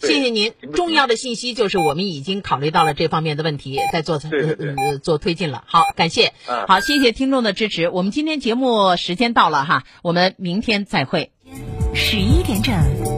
谢谢您。重要的信息就是我们已经考虑到了这方面的问题，在做呃做推进了。好，感谢。好，谢谢听众的支持。我们今天节目时间到了哈，我们明天再会。十一点整。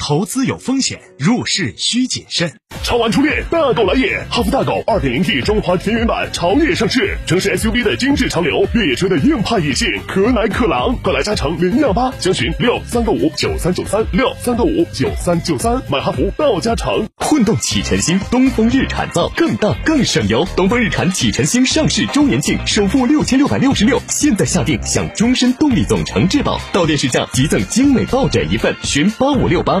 投资有风险，入市需谨慎。超玩初恋，大狗来也！哈弗大狗 2.0T 中华田园版潮野上市，城市 SUV 的精致潮流，越野车的硬派野性，可奶可狼，快来加诚零幺八，详询六三个五九三九三六三个五九三九三，买哈弗到加诚。混动启辰星，东风日产造，更大更省油。东风日产启辰星上市周年庆，首付六千六百六十六，现在下定享终身动力总成质保，到店试驾即赠精美抱枕一份，询八五六八。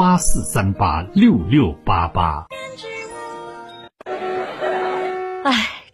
八四三八六六八八。哎，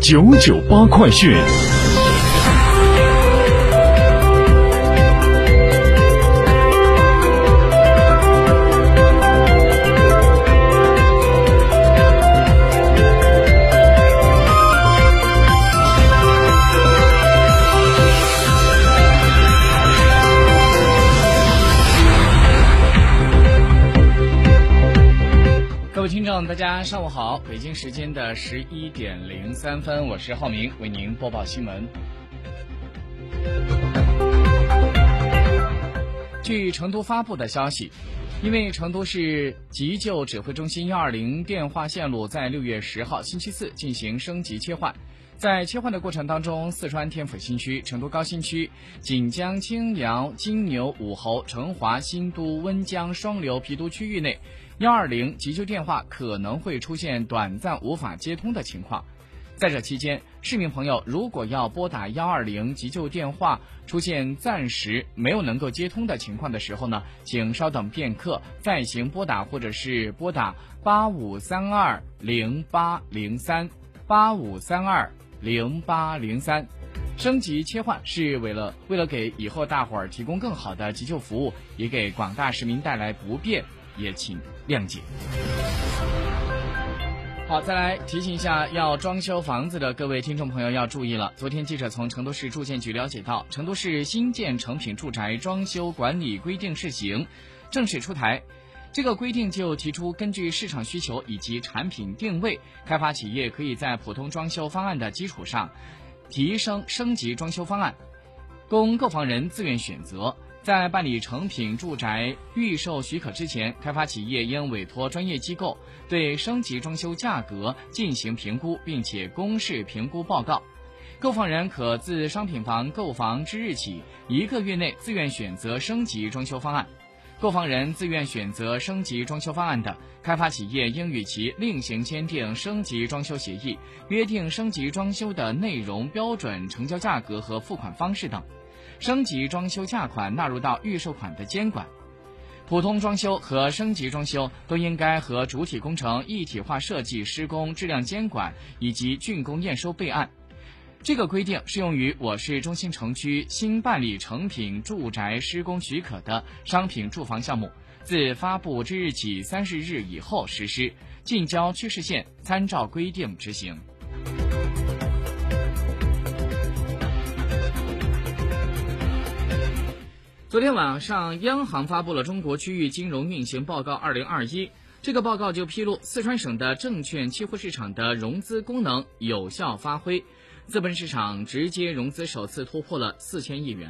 九九八快讯。上午好，北京时间的十一点零三分，我是浩明，为您播报新闻。据成都发布的消息，因为成都市急救指挥中心幺二零电话线路在六月十号星期四进行升级切换，在切换的过程当中，四川天府新区、成都高新区、锦江、青羊、金牛、武侯、成华、新都、温江、双流、郫都区域内。幺二零急救电话可能会出现短暂无法接通的情况，在这期间，市民朋友如果要拨打幺二零急救电话，出现暂时没有能够接通的情况的时候呢，请稍等片刻再行拨打，或者是拨打八五三二零八零三八五三二零八零三。升级切换是为了为了给以后大伙儿提供更好的急救服务，也给广大市民带来不便。也请谅解。好，再来提醒一下，要装修房子的各位听众朋友要注意了。昨天记者从成都市住建局了解到，成都市新建成品住宅装修管理规定试行正式出台。这个规定就提出，根据市场需求以及产品定位，开发企业可以在普通装修方案的基础上，提升升级装修方案，供购房人自愿选择。在办理成品住宅预售许可之前，开发企业应委托专业机构对升级装修价格进行评估，并且公示评估报告。购房人可自商品房购房之日起一个月内自愿选择升级装修方案。购房人自愿选择升级装修方案的，开发企业应与其另行签订升级装修协议，约定升级装修的内容、标准、成交价格和付款方式等。升级装修价款纳入到预售款的监管。普通装修和升级装修都应该和主体工程一体化设计、施工质量监管以及竣工验收备案。这个规定适用于我市中心城区新办理成品住宅施工许可的商品住房项目，自发布之日起三十日以后实施，近郊区市县参照规定执行。昨天晚上，央行发布了《中国区域金融运行报告（二零二一）》。这个报告就披露，四川省的证券期货市场的融资功能有效发挥，资本市场直接融资首次突破了四千亿元。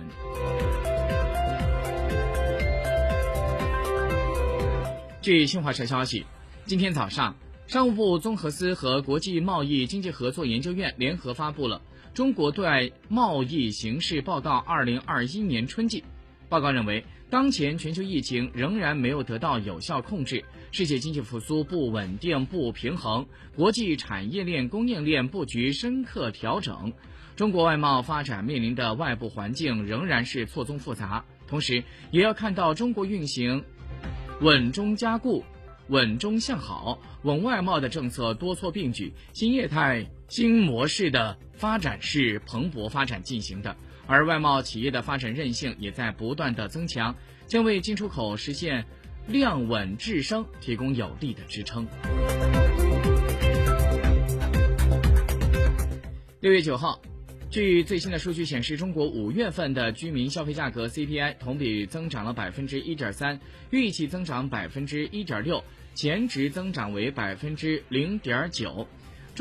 据新华社消息，今天早上，商务部综合司和国际贸易经济合作研究院联合发布了《中国对外贸易形势报告（二零二一年春季）》。报告认为，当前全球疫情仍然没有得到有效控制，世界经济复苏不稳定、不平衡，国际产业链供应链布局深刻调整，中国外贸发展面临的外部环境仍然是错综复杂。同时，也要看到中国运行稳中加固、稳中向好、稳外贸的政策多措并举，新业态新模式的发展是蓬勃发展进行的。而外贸企业的发展韧性也在不断的增强，将为进出口实现量稳质升提供有力的支撑。六月九号，据最新的数据显示，中国五月份的居民消费价格 CPI 同比增长了百分之一点三，预期增长百分之一点六，前值增长为百分之零点九。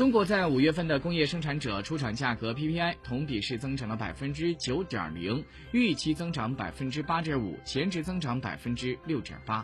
中国在五月份的工业生产者出厂价格 PPI 同比是增长了百分之九点零，预期增长百分之八点五，前值增长百分之六点八。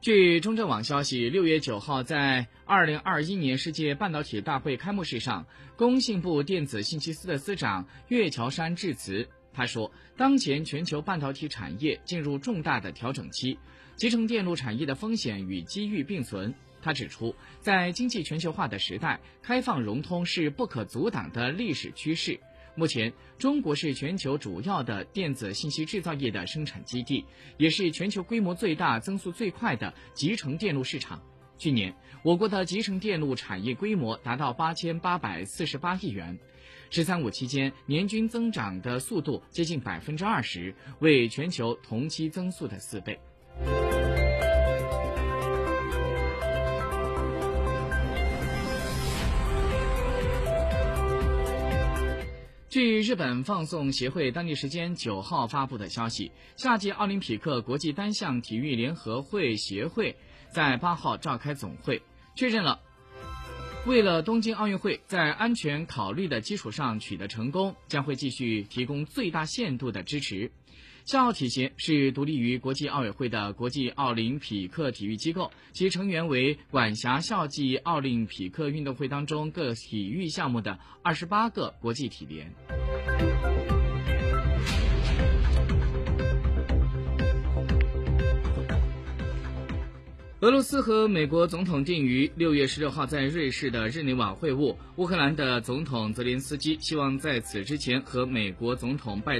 据中证网消息，六月九号在二零二一年世界半导体大会开幕式上，工信部电子信息司的司长岳桥山致辞。他说，当前全球半导体产业进入重大的调整期。集成电路产业的风险与机遇并存。他指出，在经济全球化的时代，开放融通是不可阻挡的历史趋势。目前，中国是全球主要的电子信息制造业的生产基地，也是全球规模最大、增速最快的集成电路市场。去年，我国的集成电路产业规模达到八千八百四十八亿元，“十三五”期间年均增长的速度接近百分之二十，为全球同期增速的四倍。据日本放送协会当地时间九号发布的消息，夏季奥林匹克国际单项体育联合会协会在八号召开总会，确认了为了东京奥运会在安全考虑的基础上取得成功，将会继续提供最大限度的支持。校体协是独立于国际奥委会的国际奥林匹克体育机构，其成员为管辖校际奥林匹克运动会当中各体育项目的二十八个国际体联。俄罗斯和美国总统定于六月十六号在瑞士的日内瓦会晤，乌克兰的总统泽连斯基希望在此之前和美国总统拜登。